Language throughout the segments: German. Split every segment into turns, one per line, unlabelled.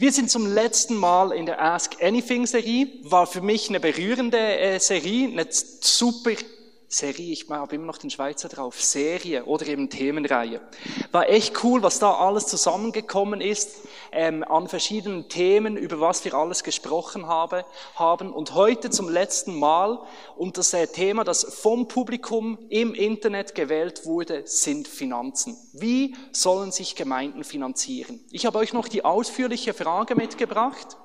Wir sind zum letzten Mal in der Ask Anything Serie. War für mich eine berührende äh, Serie, eine super Serie, ich habe immer noch den Schweizer drauf, Serie oder eben Themenreihe. War echt cool, was da alles zusammengekommen ist, ähm, an verschiedenen Themen, über was wir alles gesprochen habe, haben. Und heute zum letzten Mal, und das äh, Thema, das vom Publikum im Internet gewählt wurde, sind Finanzen. Wie sollen sich Gemeinden finanzieren? Ich habe euch noch die ausführliche Frage mitgebracht,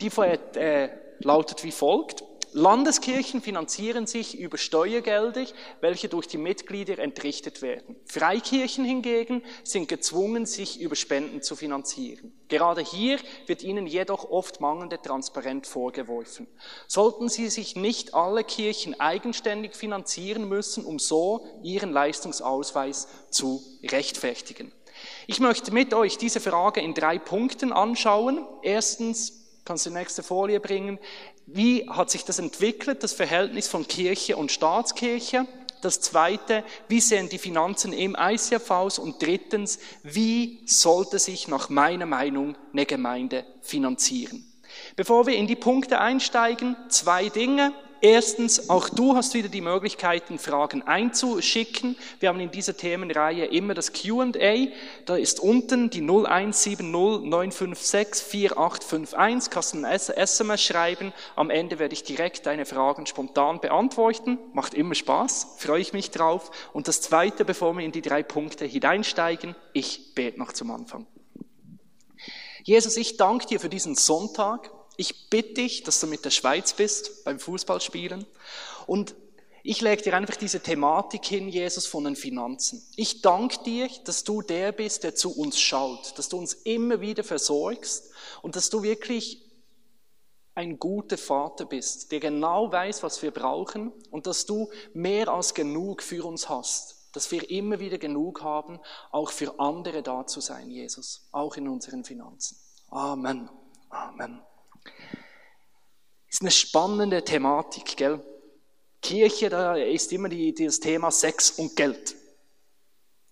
die vorher, äh, lautet wie folgt. Landeskirchen finanzieren sich über Steuergelder, welche durch die Mitglieder entrichtet werden. Freikirchen hingegen sind gezwungen, sich über Spenden zu finanzieren. Gerade hier wird ihnen jedoch oft mangelnde Transparenz vorgeworfen. Sollten sie sich nicht alle Kirchen eigenständig finanzieren müssen, um so ihren Leistungsausweis zu rechtfertigen? Ich möchte mit euch diese Frage in drei Punkten anschauen. Erstens, kannst du die nächste Folie bringen, wie hat sich das entwickelt, das Verhältnis von Kirche und Staatskirche? Das zweite, wie sehen die Finanzen im ICF aus? Und drittens, wie sollte sich nach meiner Meinung eine Gemeinde finanzieren? Bevor wir in die Punkte einsteigen, zwei Dinge. Erstens, auch du hast wieder die Möglichkeiten, Fragen einzuschicken. Wir haben in dieser Themenreihe immer das Q&A. Da ist unten die 0170 956 4851. Kannst du ein SMS schreiben. Am Ende werde ich direkt deine Fragen spontan beantworten. Macht immer Spaß. Freue ich mich drauf. Und das zweite, bevor wir in die drei Punkte hineinsteigen, ich bete noch zum Anfang. Jesus, ich danke dir für diesen Sonntag. Ich bitte dich, dass du mit der Schweiz bist beim Fußballspielen. Und ich lege dir einfach diese Thematik hin, Jesus, von den Finanzen. Ich danke dir, dass du der bist, der zu uns schaut, dass du uns immer wieder versorgst und dass du wirklich ein guter Vater bist, der genau weiß, was wir brauchen und dass du mehr als genug für uns hast, dass wir immer wieder genug haben, auch für andere da zu sein, Jesus, auch in unseren Finanzen. Amen. Amen. Ist eine spannende Thematik, gell? Kirche, da ist immer die, das Thema Sex und Geld.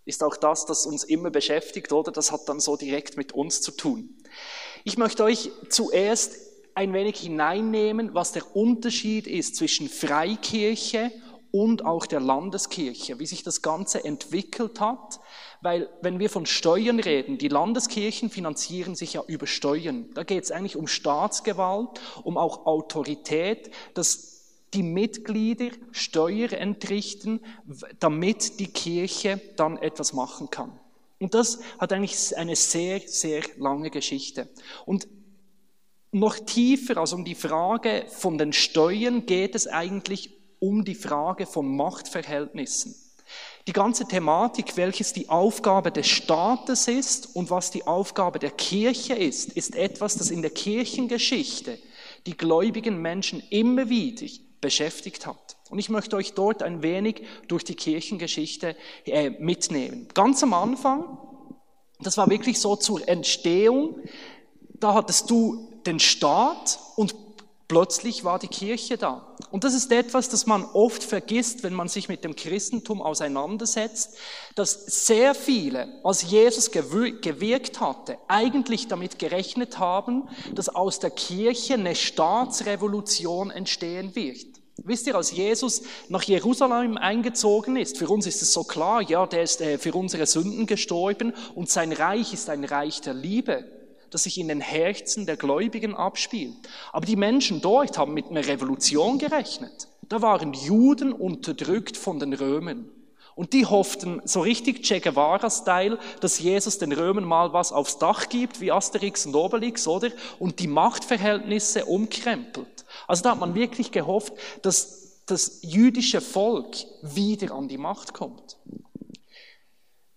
Ist auch das, das uns immer beschäftigt, oder? Das hat dann so direkt mit uns zu tun. Ich möchte euch zuerst ein wenig hineinnehmen, was der Unterschied ist zwischen Freikirche und auch der Landeskirche, wie sich das Ganze entwickelt hat, weil wenn wir von Steuern reden, die Landeskirchen finanzieren sich ja über Steuern. Da geht es eigentlich um Staatsgewalt, um auch Autorität, dass die Mitglieder Steuer entrichten, damit die Kirche dann etwas machen kann. Und das hat eigentlich eine sehr, sehr lange Geschichte. Und noch tiefer, also um die Frage von den Steuern, geht es eigentlich um die Frage von Machtverhältnissen. Die ganze Thematik, welches die Aufgabe des Staates ist und was die Aufgabe der Kirche ist, ist etwas, das in der Kirchengeschichte die gläubigen Menschen immer wieder beschäftigt hat. Und ich möchte euch dort ein wenig durch die Kirchengeschichte äh, mitnehmen. Ganz am Anfang, das war wirklich so zur Entstehung, da hattest du den Staat und Plötzlich war die Kirche da. Und das ist etwas, das man oft vergisst, wenn man sich mit dem Christentum auseinandersetzt, dass sehr viele, als Jesus gewirkt hatte, eigentlich damit gerechnet haben, dass aus der Kirche eine Staatsrevolution entstehen wird. Wisst ihr, als Jesus nach Jerusalem eingezogen ist, für uns ist es so klar, ja, der ist äh, für unsere Sünden gestorben und sein Reich ist ein Reich der Liebe das sich in den Herzen der Gläubigen abspielt. Aber die Menschen dort haben mit einer Revolution gerechnet. Da waren Juden unterdrückt von den Römern. Und die hofften so richtig Che Guevara-Style, dass Jesus den Römern mal was aufs Dach gibt, wie Asterix und Obelix, oder? Und die Machtverhältnisse umkrempelt. Also da hat man wirklich gehofft, dass das jüdische Volk wieder an die Macht kommt.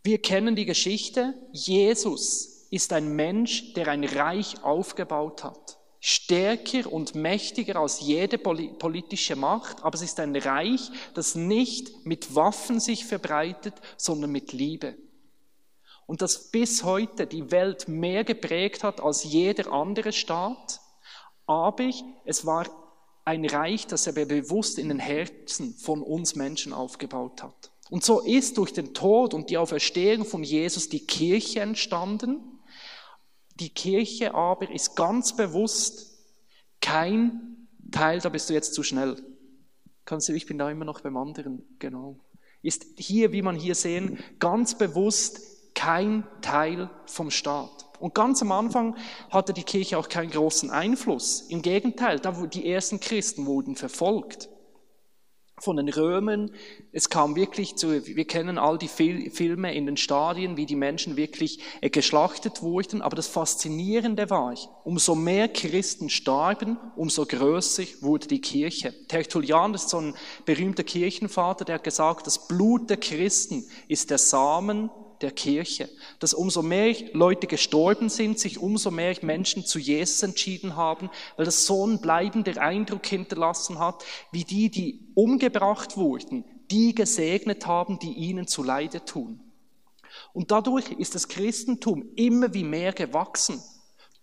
Wir kennen die Geschichte. Jesus ist ein Mensch, der ein Reich aufgebaut hat. Stärker und mächtiger als jede politische Macht, aber es ist ein Reich, das nicht mit Waffen sich verbreitet, sondern mit Liebe. Und das bis heute die Welt mehr geprägt hat als jeder andere Staat, aber es war ein Reich, das er bewusst in den Herzen von uns Menschen aufgebaut hat. Und so ist durch den Tod und die Auferstehung von Jesus die Kirche entstanden, Die Kirche aber ist ganz bewusst kein Teil, da bist du jetzt zu schnell. Kannst du, ich bin da immer noch beim anderen, genau. Ist hier, wie man hier sehen, ganz bewusst kein Teil vom Staat. Und ganz am Anfang hatte die Kirche auch keinen großen Einfluss. Im Gegenteil, da die ersten Christen wurden verfolgt von den Römern. Es kam wirklich zu, wir kennen all die Filme in den Stadien, wie die Menschen wirklich äh, geschlachtet wurden. Aber das Faszinierende war, umso mehr Christen starben, umso größer wurde die Kirche. Tertullian ist so ein berühmter Kirchenvater, der hat gesagt, das Blut der Christen ist der Samen der Kirche. Dass umso mehr Leute gestorben sind, sich umso mehr Menschen zu Jesus entschieden haben, weil das so ein bleibender Eindruck hinterlassen hat, wie die, die umgebracht wurden, die gesegnet haben, die ihnen zu Leide tun. Und dadurch ist das Christentum immer wie mehr gewachsen.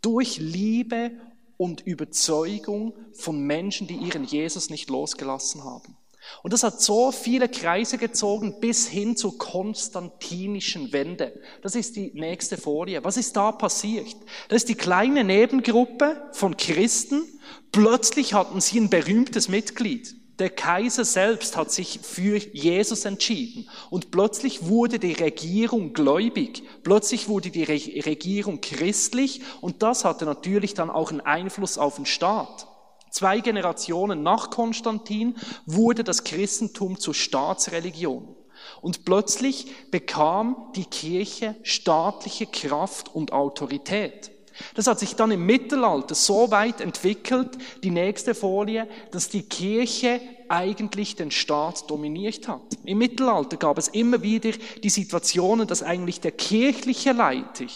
Durch Liebe und Überzeugung von Menschen, die ihren Jesus nicht losgelassen haben. Und das hat so viele Kreise gezogen bis hin zur konstantinischen Wende. Das ist die nächste Folie. Was ist da passiert? Das ist die kleine Nebengruppe von Christen. Plötzlich hatten sie ein berühmtes Mitglied. Der Kaiser selbst hat sich für Jesus entschieden. Und plötzlich wurde die Regierung gläubig. Plötzlich wurde die Regierung christlich. Und das hatte natürlich dann auch einen Einfluss auf den Staat. Zwei Generationen nach Konstantin wurde das Christentum zur Staatsreligion. Und plötzlich bekam die Kirche staatliche Kraft und Autorität. Das hat sich dann im Mittelalter so weit entwickelt, die nächste Folie, dass die Kirche eigentlich den Staat dominiert hat. Im Mittelalter gab es immer wieder die Situationen, dass eigentlich der kirchliche Leiter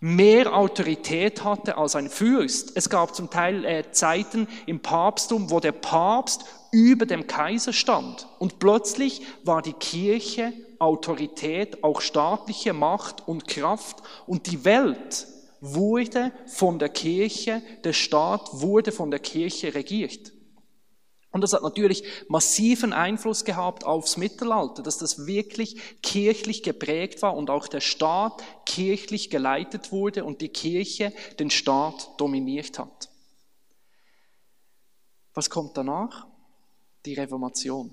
mehr Autorität hatte als ein Fürst. Es gab zum Teil äh, Zeiten im Papsttum, wo der Papst über dem Kaiser stand. Und plötzlich war die Kirche Autorität, auch staatliche Macht und Kraft. Und die Welt wurde von der Kirche, der Staat wurde von der Kirche regiert. Und das hat natürlich massiven Einfluss gehabt aufs Mittelalter, dass das wirklich kirchlich geprägt war und auch der Staat kirchlich geleitet wurde und die Kirche den Staat dominiert hat. Was kommt danach? Die Reformation.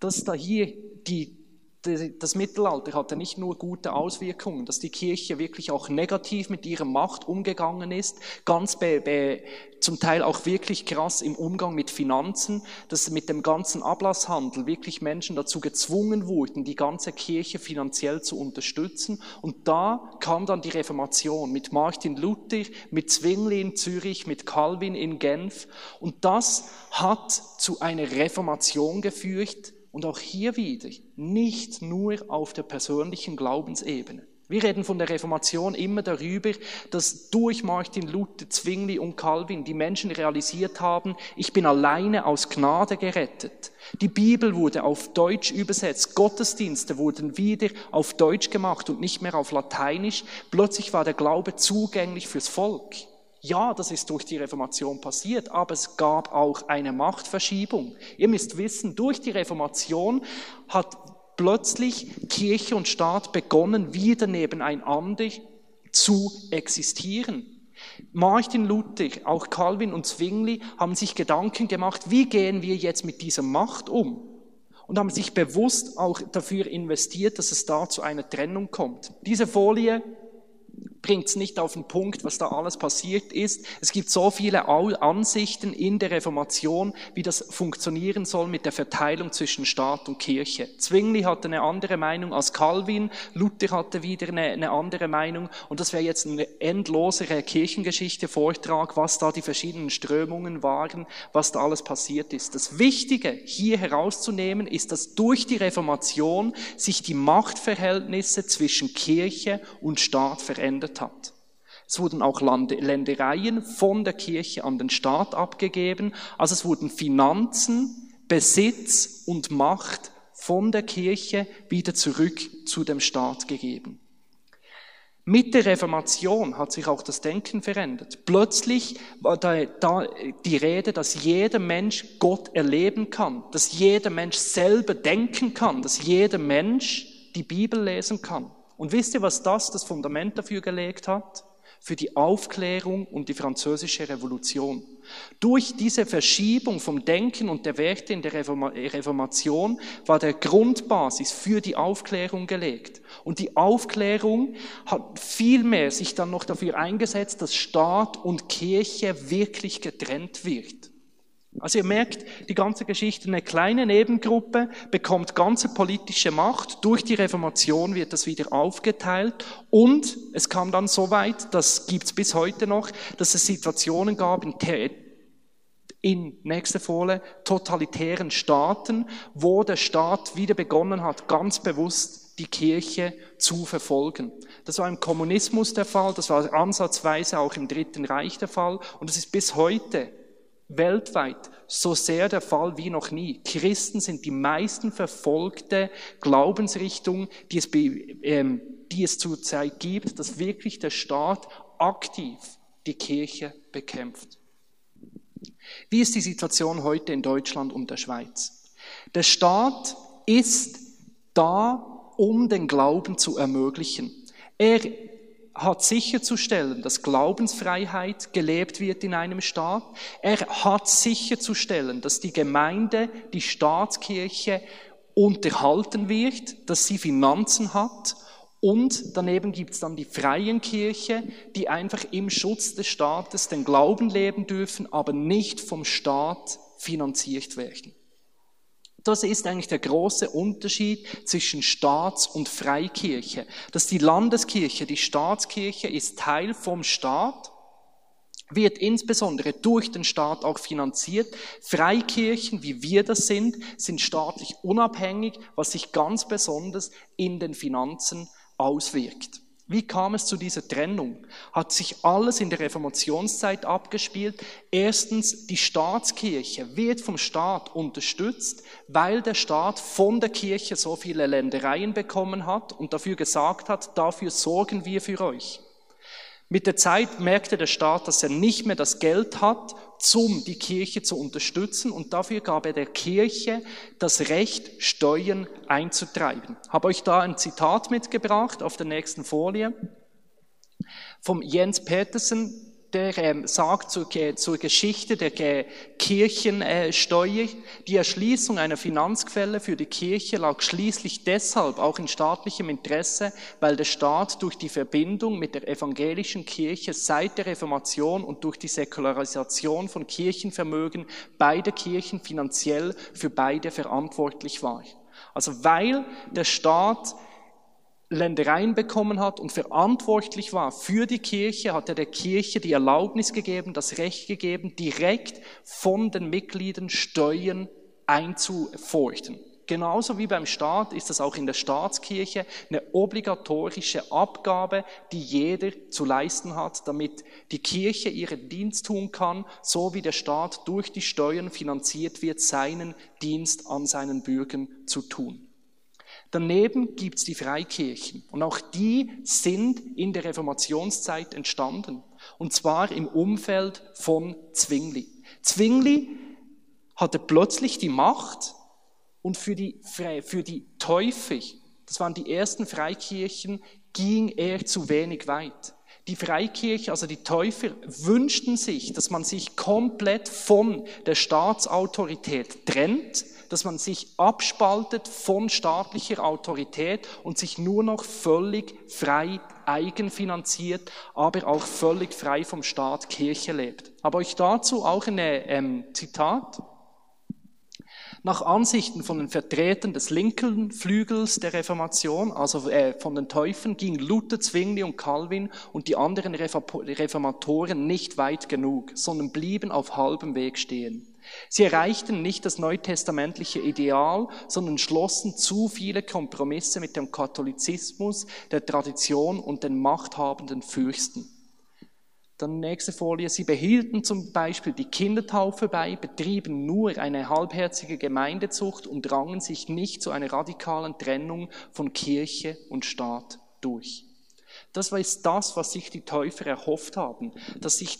Das da hier die das Mittelalter hatte nicht nur gute Auswirkungen, dass die Kirche wirklich auch negativ mit ihrer Macht umgegangen ist, ganz be, be, zum Teil auch wirklich krass im Umgang mit Finanzen, dass mit dem ganzen Ablasshandel wirklich Menschen dazu gezwungen wurden, die ganze Kirche finanziell zu unterstützen. Und da kam dann die Reformation mit Martin Luther, mit Zwingli in Zürich, mit Calvin in Genf. Und das hat zu einer Reformation geführt, und auch hier wieder nicht nur auf der persönlichen Glaubensebene. Wir reden von der Reformation immer darüber, dass durch Martin Luther, Zwingli und Calvin die Menschen realisiert haben, ich bin alleine aus Gnade gerettet. Die Bibel wurde auf Deutsch übersetzt, Gottesdienste wurden wieder auf Deutsch gemacht und nicht mehr auf Lateinisch. Plötzlich war der Glaube zugänglich fürs Volk. Ja, das ist durch die Reformation passiert, aber es gab auch eine Machtverschiebung. Ihr müsst wissen, durch die Reformation hat plötzlich Kirche und Staat begonnen, wieder nebeneinander zu existieren. Martin Luther, auch Calvin und Zwingli haben sich Gedanken gemacht, wie gehen wir jetzt mit dieser Macht um? Und haben sich bewusst auch dafür investiert, dass es da zu einer Trennung kommt. Diese Folie bringt es nicht auf den Punkt, was da alles passiert ist. Es gibt so viele Ansichten in der Reformation, wie das funktionieren soll mit der Verteilung zwischen Staat und Kirche. Zwingli hatte eine andere Meinung als Calvin, Luther hatte wieder eine, eine andere Meinung und das wäre jetzt ein endloser Kirchengeschichte-Vortrag, was da die verschiedenen Strömungen waren, was da alles passiert ist. Das Wichtige hier herauszunehmen ist, dass durch die Reformation sich die Machtverhältnisse zwischen Kirche und Staat verändert gegründet hat. Es wurden auch Ländereien von der Kirche an den Staat abgegeben. Also es wurden Finanzen, Besitz und Macht von der Kirche wieder zurück zu dem Staat gegeben. Mit der Reformation hat sich auch das Denken verändert. Plötzlich war da, da, die Rede, dass jeder Mensch Gott erleben kann, dass jeder Mensch selber denken kann, dass jeder Mensch die Bibel lesen kann. Und wisst ihr, was das das Fundament dafür gelegt hat? für die Aufklärung und die französische Revolution. Durch diese Verschiebung vom Denken und der Werte in der Reformation war der Grundbasis für die Aufklärung gelegt. Und die Aufklärung hat vielmehr sich dann noch dafür eingesetzt, dass Staat und Kirche wirklich getrennt wird. Also ihr merkt, die ganze Geschichte, eine kleine Nebengruppe bekommt ganze politische Macht. Durch die Reformation wird das wieder aufgeteilt. Und es kam dann so weit, das gibt's bis heute noch, dass es Situationen gab in, in nächste Folie, totalitären Staaten, wo der Staat wieder begonnen hat, ganz bewusst die Kirche zu verfolgen. Das war im Kommunismus der Fall, das war ansatzweise auch im Dritten Reich der Fall und das ist bis heute weltweit so sehr der Fall wie noch nie. Christen sind die meisten verfolgte Glaubensrichtung, die es, ähm, die es zurzeit gibt, dass wirklich der Staat aktiv die Kirche bekämpft. Wie ist die Situation heute in Deutschland und der Schweiz? Der Staat ist da, um den Glauben zu ermöglichen. Er hat sicherzustellen, dass Glaubensfreiheit gelebt wird in einem Staat. Er hat sicherzustellen, dass die Gemeinde, die Staatskirche unterhalten wird, dass sie Finanzen hat. Und daneben gibt es dann die freien Kirche, die einfach im Schutz des Staates den Glauben leben dürfen, aber nicht vom Staat finanziert werden. Das ist eigentlich der große Unterschied zwischen Staats- und Freikirche. Dass die Landeskirche, die Staatskirche ist Teil vom Staat, wird insbesondere durch den Staat auch finanziert. Freikirchen, wie wir das sind, sind staatlich unabhängig, was sich ganz besonders in den Finanzen auswirkt. Wie kam es zu dieser Trennung? Hat sich alles in der Reformationszeit abgespielt? Erstens, die Staatskirche wird vom Staat unterstützt, weil der Staat von der Kirche so viele Ländereien bekommen hat und dafür gesagt hat, dafür sorgen wir für euch. Mit der Zeit merkte der Staat, dass er nicht mehr das Geld hat, um die Kirche zu unterstützen. Und dafür gab er der Kirche das Recht, Steuern einzutreiben. Ich habe euch da ein Zitat mitgebracht auf der nächsten Folie. Vom Jens Petersen, der ähm, sagt zur, zur Geschichte der Kirchensteuer, die Erschließung einer Finanzquelle für die Kirche lag schließlich deshalb auch in staatlichem Interesse, weil der Staat durch die Verbindung mit der evangelischen Kirche seit der Reformation und durch die Säkularisation von Kirchenvermögen beide Kirchen finanziell für beide verantwortlich war. Also weil der Staat Ländereien bekommen hat und verantwortlich war für die Kirche, hat er der Kirche die Erlaubnis gegeben, das Recht gegeben, direkt von den Mitgliedern Steuern einzufordern. Genauso wie beim Staat ist das auch in der Staatskirche eine obligatorische Abgabe, die jeder zu leisten hat, damit die Kirche ihren Dienst tun kann, so wie der Staat durch die Steuern finanziert wird, seinen Dienst an seinen Bürgern zu tun. Daneben gibt's die Freikirchen und auch die sind in der Reformationszeit entstanden und zwar im Umfeld von Zwingli. Zwingli hatte plötzlich die Macht und für die, für die Täufer, das waren die ersten Freikirchen, ging er zu wenig weit. Die Freikirche, also die Täufer, wünschten sich, dass man sich komplett von der Staatsautorität trennt dass man sich abspaltet von staatlicher Autorität und sich nur noch völlig frei eigenfinanziert, aber auch völlig frei vom Staat Kirche lebt. Aber euch dazu auch ein ähm, Zitat. Nach Ansichten von den Vertretern des linken Flügels der Reformation, also äh, von den Täufen, gingen Luther, Zwingli und Calvin und die anderen Reformatoren nicht weit genug, sondern blieben auf halbem Weg stehen. Sie erreichten nicht das neutestamentliche Ideal, sondern schlossen zu viele Kompromisse mit dem Katholizismus, der Tradition und den machthabenden Fürsten. Dann nächste Folie. Sie behielten zum Beispiel die Kindertaufe bei, betrieben nur eine halbherzige Gemeindezucht und drangen sich nicht zu einer radikalen Trennung von Kirche und Staat durch. Das war das, was sich die Täufer erhofft haben, dass sich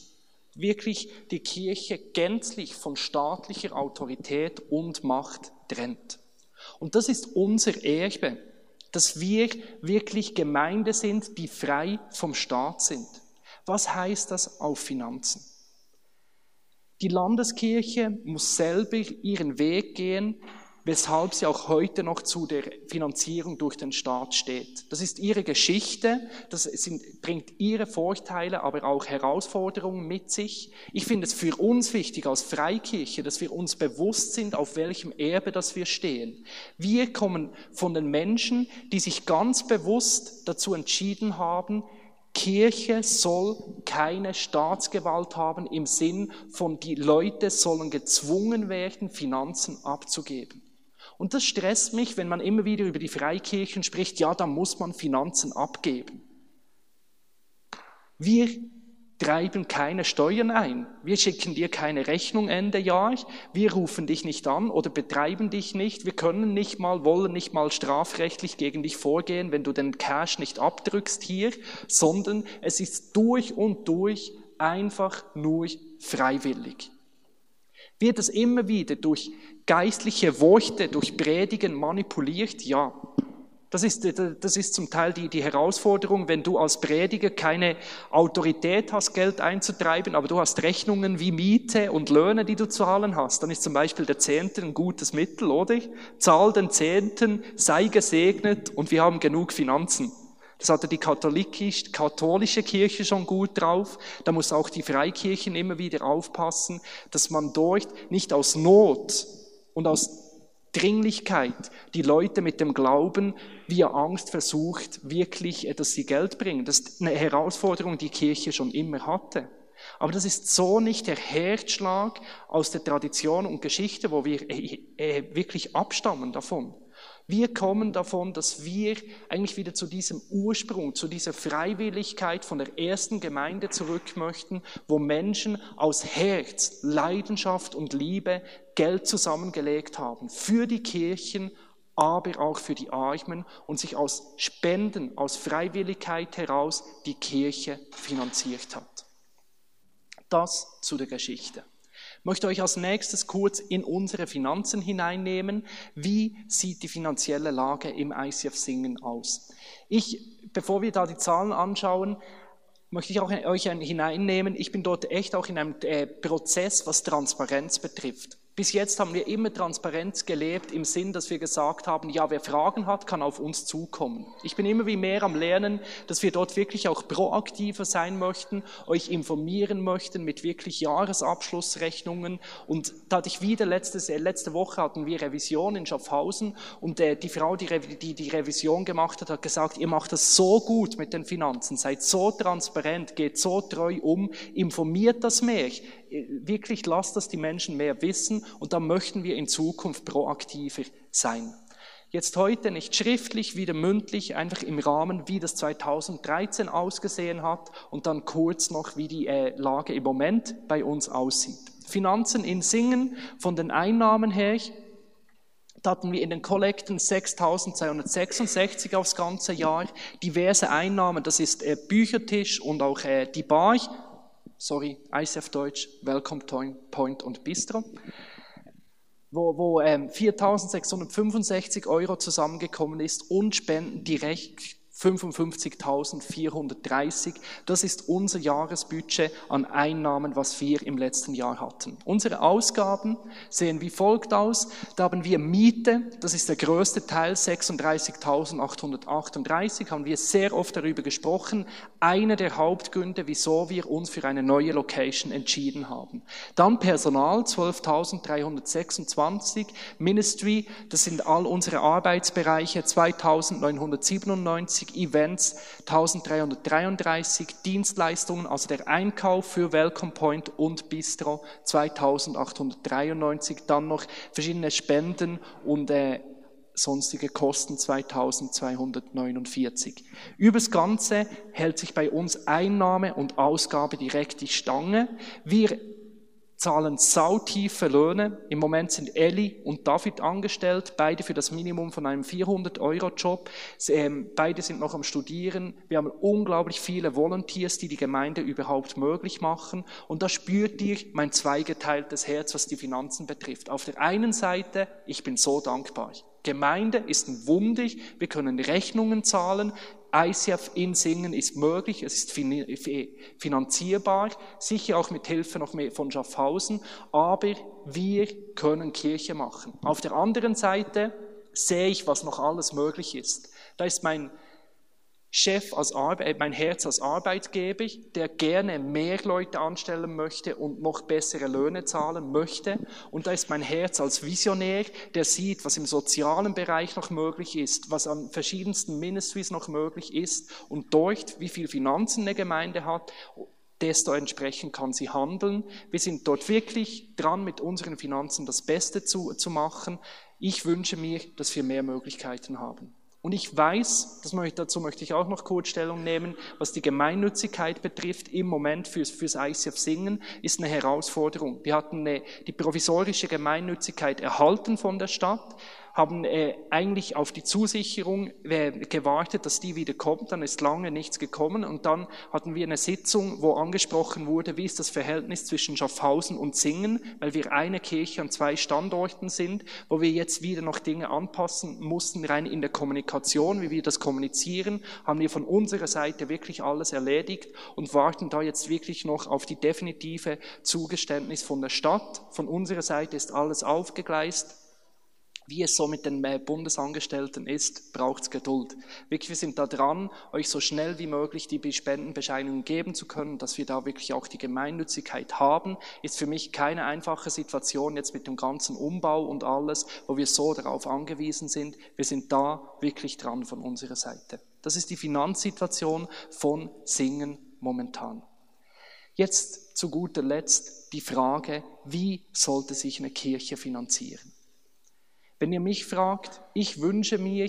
wirklich die Kirche gänzlich von staatlicher Autorität und Macht trennt. Und das ist unser Erbe, dass wir wirklich Gemeinde sind, die frei vom Staat sind. Was heißt das auf Finanzen? Die Landeskirche muss selber ihren Weg gehen, weshalb sie auch heute noch zu der Finanzierung durch den Staat steht. Das ist ihre Geschichte, das sind, bringt ihre Vorteile, aber auch Herausforderungen mit sich. Ich finde es für uns wichtig als Freikirche, dass wir uns bewusst sind, auf welchem Erbe das wir stehen. Wir kommen von den Menschen, die sich ganz bewusst dazu entschieden haben, Kirche soll keine Staatsgewalt haben im Sinn von die Leute sollen gezwungen werden, Finanzen abzugeben. Und das stresst mich, wenn man immer wieder über die Freikirchen spricht, ja, da muss man Finanzen abgeben. Wir treiben keine Steuern ein. Wir schicken dir keine Rechnung Ende Jahr. Wir rufen dich nicht an oder betreiben dich nicht. Wir können nicht mal, wollen nicht mal strafrechtlich gegen dich vorgehen, wenn du den Cash nicht abdrückst hier, sondern es ist durch und durch einfach nur freiwillig. Wird es immer wieder durch geistliche Worte, durch Predigen manipuliert? Ja. Das ist, das ist zum Teil die, die Herausforderung, wenn du als Prediger keine Autorität hast, Geld einzutreiben, aber du hast Rechnungen wie Miete und Löhne, die du zahlen hast. Dann ist zum Beispiel der Zehnte ein gutes Mittel, oder? Zahl den Zehnten, sei gesegnet und wir haben genug Finanzen. Das hatte die katholische Kirche schon gut drauf. Da muss auch die Freikirchen immer wieder aufpassen, dass man dort nicht aus Not und aus Dringlichkeit die Leute mit dem Glauben via Angst versucht, wirklich, dass sie Geld bringen. Das ist eine Herausforderung, die Kirche schon immer hatte. Aber das ist so nicht der Herzschlag aus der Tradition und Geschichte, wo wir äh, äh, wirklich abstammen davon. Wir kommen davon, dass wir eigentlich wieder zu diesem Ursprung, zu dieser Freiwilligkeit von der ersten Gemeinde zurück möchten, wo Menschen aus Herz, Leidenschaft und Liebe Geld zusammengelegt haben für die Kirchen, aber auch für die Armen und sich aus Spenden, aus Freiwilligkeit heraus die Kirche finanziert hat. Das zu der Geschichte möchte euch als nächstes kurz in unsere Finanzen hineinnehmen. Wie sieht die finanzielle Lage im ICF Singen aus? Ich, bevor wir da die Zahlen anschauen, möchte ich auch euch hineinnehmen. Ich bin dort echt auch in einem äh, Prozess, was Transparenz betrifft. Bis jetzt haben wir immer Transparenz gelebt im Sinn, dass wir gesagt haben, ja, wer Fragen hat, kann auf uns zukommen. Ich bin immer wie mehr am Lernen, dass wir dort wirklich auch proaktiver sein möchten, euch informieren möchten mit wirklich Jahresabschlussrechnungen. Und da hatte ich wieder letztes, äh, letzte Woche hatten wir Revision in Schaffhausen und äh, die Frau, die, die die Revision gemacht hat, hat gesagt, ihr macht das so gut mit den Finanzen, seid so transparent, geht so treu um, informiert das mehr wirklich lasst das die Menschen mehr wissen und da möchten wir in Zukunft proaktiver sein. Jetzt heute nicht schriftlich, wieder mündlich, einfach im Rahmen, wie das 2013 ausgesehen hat und dann kurz noch, wie die äh, Lage im Moment bei uns aussieht. Finanzen in Singen von den Einnahmen her, da hatten wir in den Kollekten 6.266 aufs ganze Jahr, diverse Einnahmen, das ist äh, Büchertisch und auch äh, die Bar, sorry, ICF Deutsch, Welcome Point und Bistro, wo, wo ähm, 4.665 Euro zusammengekommen ist und Spenden direkt 55.430. Das ist unser Jahresbudget an Einnahmen, was wir im letzten Jahr hatten. Unsere Ausgaben sehen wie folgt aus. Da haben wir Miete, das ist der größte Teil, 36.838, haben wir sehr oft darüber gesprochen. Einer der Hauptgründe, wieso wir uns für eine neue Location entschieden haben. Dann Personal, 12.326. Ministry, das sind all unsere Arbeitsbereiche, 2.997. 150 Events, 1333 Dienstleistungen, also der Einkauf für Welcome Point und Bistro 2893, dann noch verschiedene Spenden und äh, sonstige Kosten 2249. Übers Ganze hält sich bei uns Einnahme und Ausgabe direkt die Stange. Wir zahlen sautiefe Löhne. Im Moment sind Elli und David angestellt, beide für das Minimum von einem 400-Euro-Job. Ähm, beide sind noch am Studieren. Wir haben unglaublich viele Volunteers, die die Gemeinde überhaupt möglich machen. Und da spürt ihr mein zweigeteiltes Herz, was die Finanzen betrifft. Auf der einen Seite, ich bin so dankbar. Gemeinde ist ein Wunder. Wir können Rechnungen zahlen ICF in Singen ist möglich, es ist finanzierbar, sicher auch mit Hilfe noch mehr von Schaffhausen, aber wir können Kirche machen. Auf der anderen Seite sehe ich, was noch alles möglich ist. Da ist mein Chef als Arbeit, äh, mein Herz als Arbeitgeber, der gerne mehr Leute anstellen möchte und noch bessere Löhne zahlen möchte. Und da ist mein Herz als Visionär, der sieht, was im sozialen Bereich noch möglich ist, was an verschiedensten Ministries noch möglich ist und dort, wie viel Finanzen eine Gemeinde hat, desto entsprechend kann sie handeln. Wir sind dort wirklich dran, mit unseren Finanzen das Beste zu, zu machen. Ich wünsche mir, dass wir mehr Möglichkeiten haben. Und ich weiß, das möchte, dazu möchte ich auch noch kurz Stellung nehmen, was die Gemeinnützigkeit betrifft, im Moment fürs, fürs ICF Singen, ist eine Herausforderung. Wir hatten eine, die provisorische Gemeinnützigkeit erhalten von der Stadt haben äh, eigentlich auf die Zusicherung äh, gewartet, dass die wieder kommt. Dann ist lange nichts gekommen und dann hatten wir eine Sitzung, wo angesprochen wurde, wie ist das Verhältnis zwischen Schaffhausen und Singen, weil wir eine Kirche an zwei Standorten sind, wo wir jetzt wieder noch Dinge anpassen mussten, rein in der Kommunikation, wie wir das kommunizieren, haben wir von unserer Seite wirklich alles erledigt und warten da jetzt wirklich noch auf die definitive Zugeständnis von der Stadt. Von unserer Seite ist alles aufgegleist. Wie es so mit den äh, Bundesangestellten ist, braucht es Geduld. Wirklich, wir sind da dran, euch so schnell wie möglich die Spendenbescheinigung geben zu können, dass wir da wirklich auch die Gemeinnützigkeit haben. Ist für mich keine einfache Situation jetzt mit dem ganzen Umbau und alles, wo wir so darauf angewiesen sind. Wir sind da wirklich dran von unserer Seite. Das ist die Finanzsituation von Singen momentan. Jetzt zu guter Letzt die Frage, wie sollte sich eine Kirche finanzieren? Wenn ihr mich fragt, ich wünsche mir,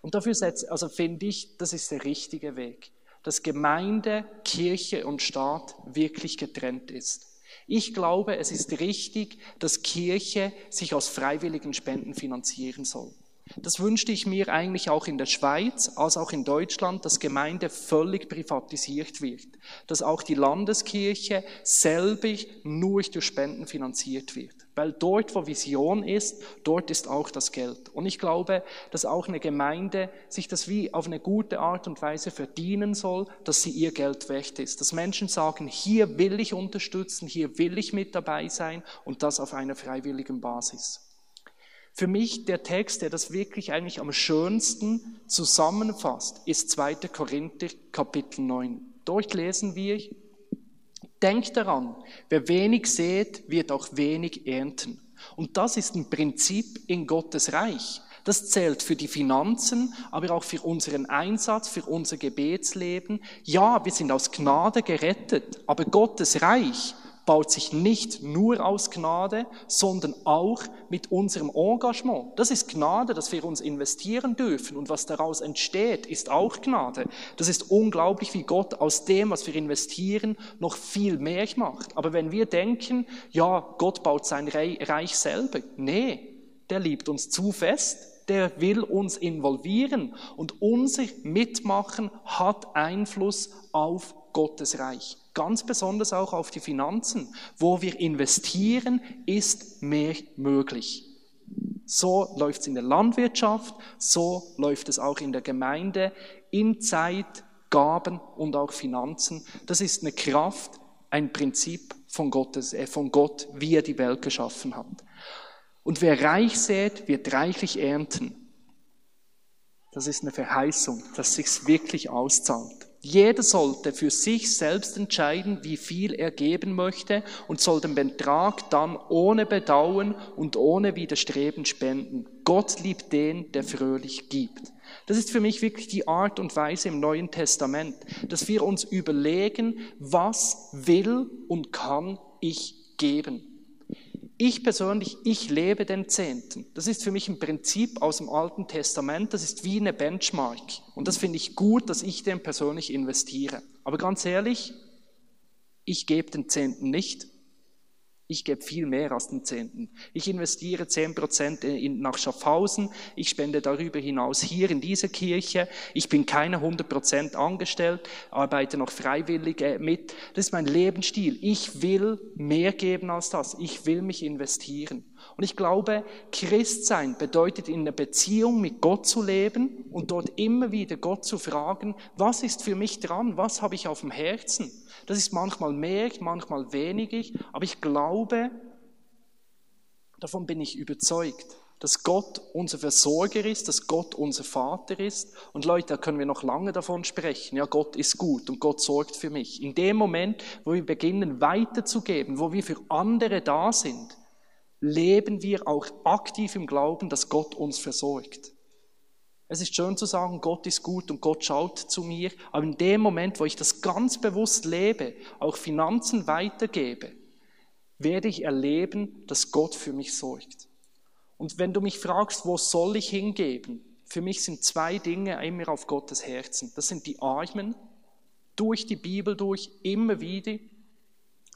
und dafür setzt, also finde ich, das ist der richtige Weg, dass Gemeinde, Kirche und Staat wirklich getrennt ist. Ich glaube, es ist richtig, dass Kirche sich aus freiwilligen Spenden finanzieren soll. Das wünschte ich mir eigentlich auch in der Schweiz, als auch in Deutschland, dass Gemeinde völlig privatisiert wird. Dass auch die Landeskirche selber nur durch Spenden finanziert wird. Weil dort, wo Vision ist, dort ist auch das Geld. Und ich glaube, dass auch eine Gemeinde sich das wie auf eine gute Art und Weise verdienen soll, dass sie ihr Geld wert ist. Dass Menschen sagen, hier will ich unterstützen, hier will ich mit dabei sein und das auf einer freiwilligen Basis. Für mich der Text, der das wirklich eigentlich am schönsten zusammenfasst, ist 2. Korinther Kapitel 9. Dort lesen wir, denkt daran, wer wenig sät, wird auch wenig ernten. Und das ist ein Prinzip in Gottes Reich. Das zählt für die Finanzen, aber auch für unseren Einsatz, für unser Gebetsleben. Ja, wir sind aus Gnade gerettet, aber Gottes Reich baut sich nicht nur aus Gnade, sondern auch mit unserem Engagement. Das ist Gnade, dass wir uns investieren dürfen und was daraus entsteht, ist auch Gnade. Das ist unglaublich, wie Gott aus dem, was wir investieren, noch viel mehr macht. Aber wenn wir denken, ja, Gott baut sein Reich selber, nee, der liebt uns zu fest, der will uns involvieren und unser Mitmachen hat Einfluss auf Gottes Reich ganz besonders auch auf die Finanzen. Wo wir investieren, ist mehr möglich. So läuft es in der Landwirtschaft, so läuft es auch in der Gemeinde, in Zeit, Gaben und auch Finanzen. Das ist eine Kraft, ein Prinzip von, Gottes, äh, von Gott, wie er die Welt geschaffen hat. Und wer reich sät, wird reichlich ernten. Das ist eine Verheißung, dass sich's wirklich auszahlt. Jeder sollte für sich selbst entscheiden, wie viel er geben möchte und soll den Betrag dann ohne Bedauern und ohne Widerstreben spenden. Gott liebt den, der fröhlich gibt. Das ist für mich wirklich die Art und Weise im Neuen Testament, dass wir uns überlegen, was will und kann ich geben. Ich persönlich, ich lebe den Zehnten. Das ist für mich ein Prinzip aus dem Alten Testament, das ist wie eine Benchmark. Und das finde ich gut, dass ich den persönlich investiere. Aber ganz ehrlich, ich gebe den Zehnten nicht. Ich gebe viel mehr als den Zehnten. Ich investiere zehn Prozent nach Schaffhausen. Ich spende darüber hinaus hier in dieser Kirche. Ich bin keine 100 Prozent angestellt, arbeite noch freiwillig äh, mit. Das ist mein Lebensstil. Ich will mehr geben als das. Ich will mich investieren. Und ich glaube, Christsein bedeutet in einer Beziehung mit Gott zu leben und dort immer wieder Gott zu fragen, was ist für mich dran? Was habe ich auf dem Herzen? Das ist manchmal mehr, manchmal weniger, aber ich glaube, davon bin ich überzeugt, dass Gott unser Versorger ist, dass Gott unser Vater ist. Und Leute, da können wir noch lange davon sprechen. Ja, Gott ist gut und Gott sorgt für mich. In dem Moment, wo wir beginnen weiterzugeben, wo wir für andere da sind, leben wir auch aktiv im Glauben, dass Gott uns versorgt. Es ist schön zu sagen, Gott ist gut und Gott schaut zu mir, aber in dem Moment, wo ich das ganz bewusst lebe, auch Finanzen weitergebe, werde ich erleben, dass Gott für mich sorgt. Und wenn du mich fragst, wo soll ich hingeben? Für mich sind zwei Dinge immer auf Gottes Herzen. Das sind die Armen, durch die Bibel durch, immer wieder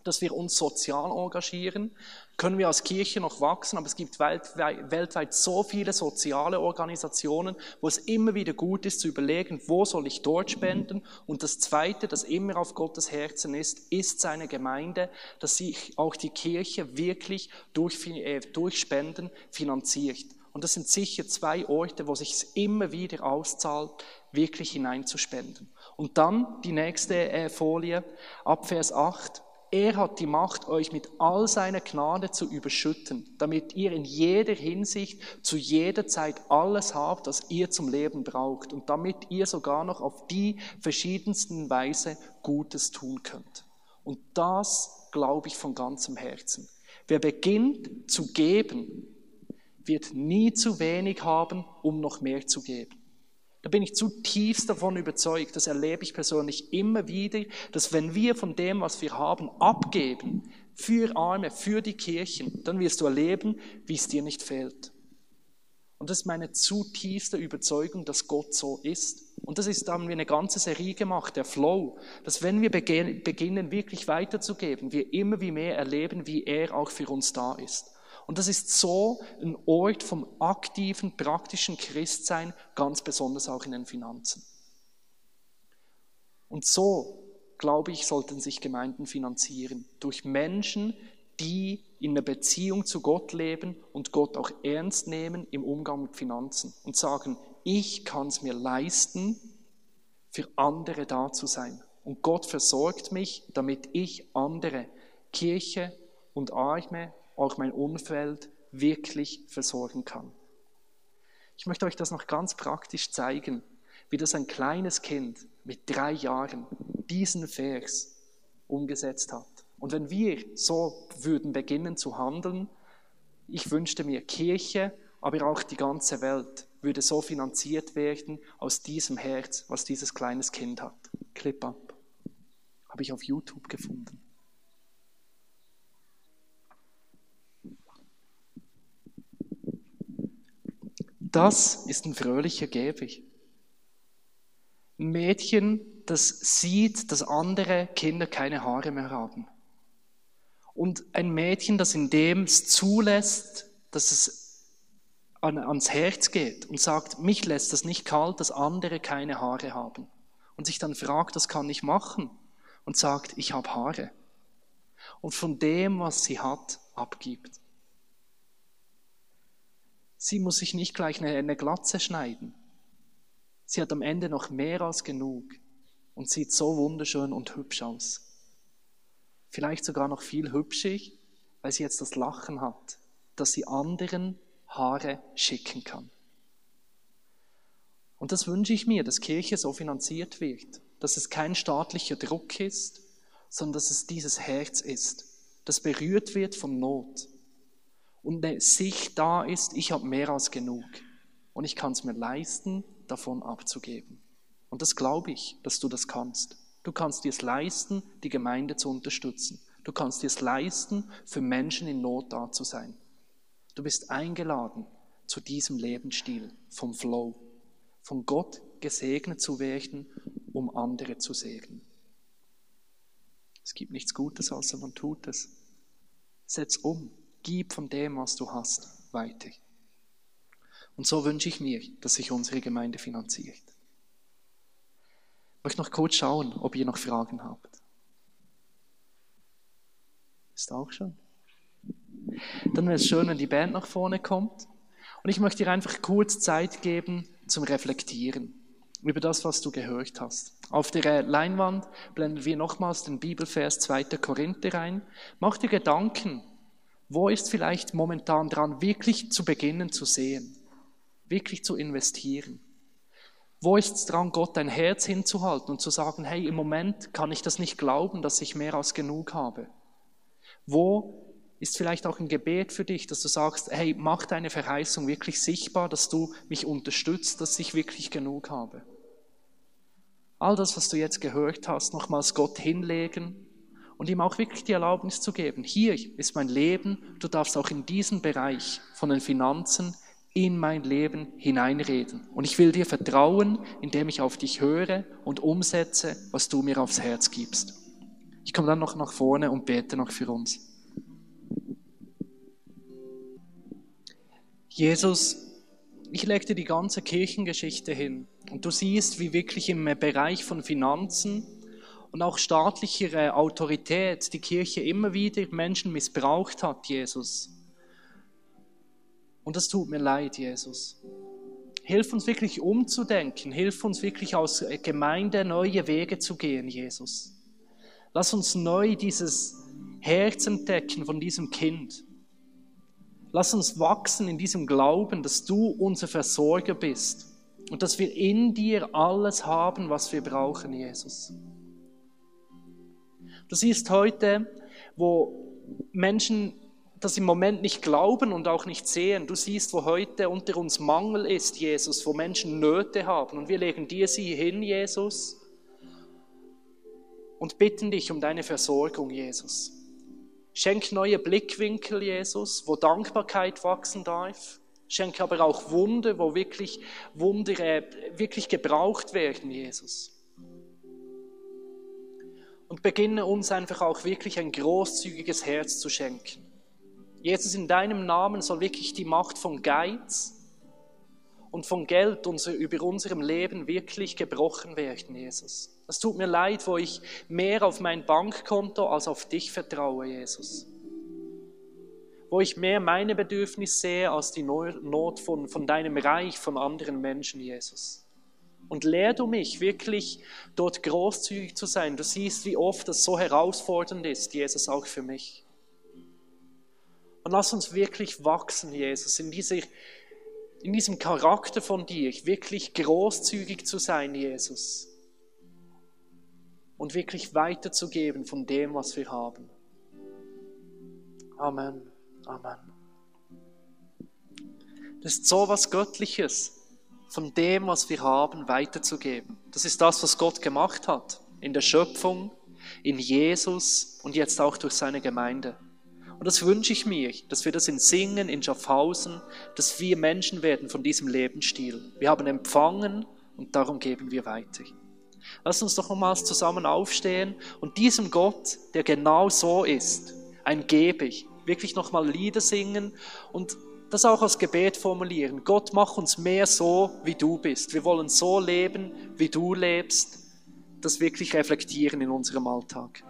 dass wir uns sozial engagieren. Können wir als Kirche noch wachsen, aber es gibt weltweit, weltweit so viele soziale Organisationen, wo es immer wieder gut ist zu überlegen, wo soll ich dort spenden. Und das Zweite, das immer auf Gottes Herzen ist, ist seine Gemeinde, dass sich auch die Kirche wirklich durch, äh, durch Spenden finanziert. Und das sind sicher zwei Orte, wo sich es immer wieder auszahlt, wirklich hineinzuspenden. Und dann die nächste äh, Folie, ab Vers 8. Er hat die Macht, euch mit all seiner Gnade zu überschütten, damit ihr in jeder Hinsicht zu jeder Zeit alles habt, was ihr zum Leben braucht und damit ihr sogar noch auf die verschiedensten Weise Gutes tun könnt. Und das glaube ich von ganzem Herzen. Wer beginnt zu geben, wird nie zu wenig haben, um noch mehr zu geben. Da bin ich zutiefst davon überzeugt, das erlebe ich persönlich immer wieder, dass wenn wir von dem, was wir haben, abgeben, für Arme, für die Kirchen, dann wirst du erleben, wie es dir nicht fehlt. Und das ist meine zutiefste Überzeugung, dass Gott so ist. Und das ist, da haben wir eine ganze Serie gemacht, der Flow, dass wenn wir beginnen, wirklich weiterzugeben, wir immer wie mehr erleben, wie er auch für uns da ist. Und das ist so ein Ort vom aktiven, praktischen Christsein, ganz besonders auch in den Finanzen. Und so, glaube ich, sollten sich Gemeinden finanzieren. Durch Menschen, die in einer Beziehung zu Gott leben und Gott auch ernst nehmen im Umgang mit Finanzen und sagen, ich kann es mir leisten, für andere da zu sein. Und Gott versorgt mich, damit ich andere, Kirche und Arme auch mein Umfeld wirklich versorgen kann. Ich möchte euch das noch ganz praktisch zeigen, wie das ein kleines Kind mit drei Jahren diesen Vers umgesetzt hat. Und wenn wir so würden beginnen zu handeln, ich wünschte mir Kirche, aber auch die ganze Welt würde so finanziert werden aus diesem Herz, was dieses kleines Kind hat. Clip up. Habe ich auf YouTube gefunden. Das ist ein fröhlicher Geber. Ein Mädchen, das sieht, dass andere Kinder keine Haare mehr haben. Und ein Mädchen, das in dem es zulässt, dass es an, ans Herz geht und sagt, mich lässt das nicht kalt, dass andere keine Haare haben. Und sich dann fragt, was kann ich machen? Und sagt, ich habe Haare. Und von dem, was sie hat, abgibt. Sie muss sich nicht gleich eine, eine Glatze schneiden. Sie hat am Ende noch mehr als genug und sieht so wunderschön und hübsch aus. Vielleicht sogar noch viel hübscher, weil sie jetzt das Lachen hat, dass sie anderen Haare schicken kann. Und das wünsche ich mir, dass Kirche so finanziert wird, dass es kein staatlicher Druck ist, sondern dass es dieses Herz ist, das berührt wird von Not, und eine Sicht da ist, ich habe mehr als genug und ich kann es mir leisten, davon abzugeben. Und das glaube ich, dass du das kannst. Du kannst dir es leisten, die Gemeinde zu unterstützen. Du kannst dir es leisten, für Menschen in Not da zu sein. Du bist eingeladen zu diesem Lebensstil vom Flow, von Gott gesegnet zu werden, um andere zu segnen. Es gibt nichts Gutes, außer man tut es. Setz um. Gib von dem, was du hast, weiter. Und so wünsche ich mir, dass sich unsere Gemeinde finanziert. Ich möchte noch kurz schauen, ob ihr noch Fragen habt. Ist auch schon. Dann wäre es schön, wenn die Band nach vorne kommt. Und ich möchte dir einfach kurz Zeit geben zum Reflektieren über das, was du gehört hast. Auf der Leinwand blenden wir nochmals den Bibelvers 2. Korinther rein. Mach dir Gedanken, wo ist vielleicht momentan dran, wirklich zu beginnen zu sehen, wirklich zu investieren? Wo ist es dran, Gott dein Herz hinzuhalten und zu sagen, hey, im Moment kann ich das nicht glauben, dass ich mehr als genug habe? Wo ist vielleicht auch ein Gebet für dich, dass du sagst, hey, mach deine Verheißung wirklich sichtbar, dass du mich unterstützt, dass ich wirklich genug habe. All das, was du jetzt gehört hast, nochmals Gott hinlegen und ihm auch wirklich die Erlaubnis zu geben. Hier ist mein Leben, du darfst auch in diesen Bereich von den Finanzen in mein Leben hineinreden. Und ich will dir vertrauen, indem ich auf dich höre und umsetze, was du mir aufs Herz gibst. Ich komme dann noch nach vorne und bete noch für uns. Jesus, ich lege dir die ganze Kirchengeschichte hin und du siehst, wie wirklich im Bereich von Finanzen und auch staatlicher Autorität die Kirche immer wieder Menschen missbraucht hat, Jesus. Und das tut mir leid, Jesus. Hilf uns wirklich umzudenken, hilf uns wirklich aus Gemeinde neue Wege zu gehen, Jesus. Lass uns neu dieses Herz entdecken von diesem Kind. Lass uns wachsen in diesem Glauben, dass du unser Versorger bist und dass wir in dir alles haben, was wir brauchen, Jesus. Du siehst heute, wo Menschen das im Moment nicht glauben und auch nicht sehen. Du siehst, wo heute unter uns Mangel ist, Jesus, wo Menschen Nöte haben. Und wir legen dir sie hin, Jesus, und bitten dich um deine Versorgung, Jesus. Schenk neue Blickwinkel, Jesus, wo Dankbarkeit wachsen darf. Schenk aber auch Wunder, wo wirklich Wunder äh, wirklich gebraucht werden, Jesus. Und beginne uns einfach auch wirklich ein großzügiges Herz zu schenken. Jesus, in deinem Namen soll wirklich die Macht von Geiz und von Geld unser, über unserem Leben wirklich gebrochen werden, Jesus. Es tut mir leid, wo ich mehr auf mein Bankkonto als auf dich vertraue, Jesus. Wo ich mehr meine Bedürfnisse sehe als die Not von, von deinem Reich, von anderen Menschen, Jesus. Und lehr du mich wirklich dort großzügig zu sein. Du siehst, wie oft das so herausfordernd ist, Jesus, auch für mich. Und lass uns wirklich wachsen, Jesus, in, dieser, in diesem Charakter von dir, wirklich großzügig zu sein, Jesus und wirklich weiterzugeben von dem, was wir haben. Amen. Amen. Das ist so was Göttliches, von dem, was wir haben, weiterzugeben. Das ist das, was Gott gemacht hat in der Schöpfung, in Jesus und jetzt auch durch seine Gemeinde. Und das wünsche ich mir, dass wir das in Singen, in Schaffhausen, dass wir Menschen werden von diesem Lebensstil. Wir haben empfangen und darum geben wir weiter. Lass uns doch nochmals zusammen aufstehen und diesem Gott, der genau so ist, ein Geber, wirklich nochmal Lieder singen und das auch als Gebet formulieren. Gott, mach uns mehr so, wie du bist. Wir wollen so leben, wie du lebst. Das wirklich reflektieren in unserem Alltag.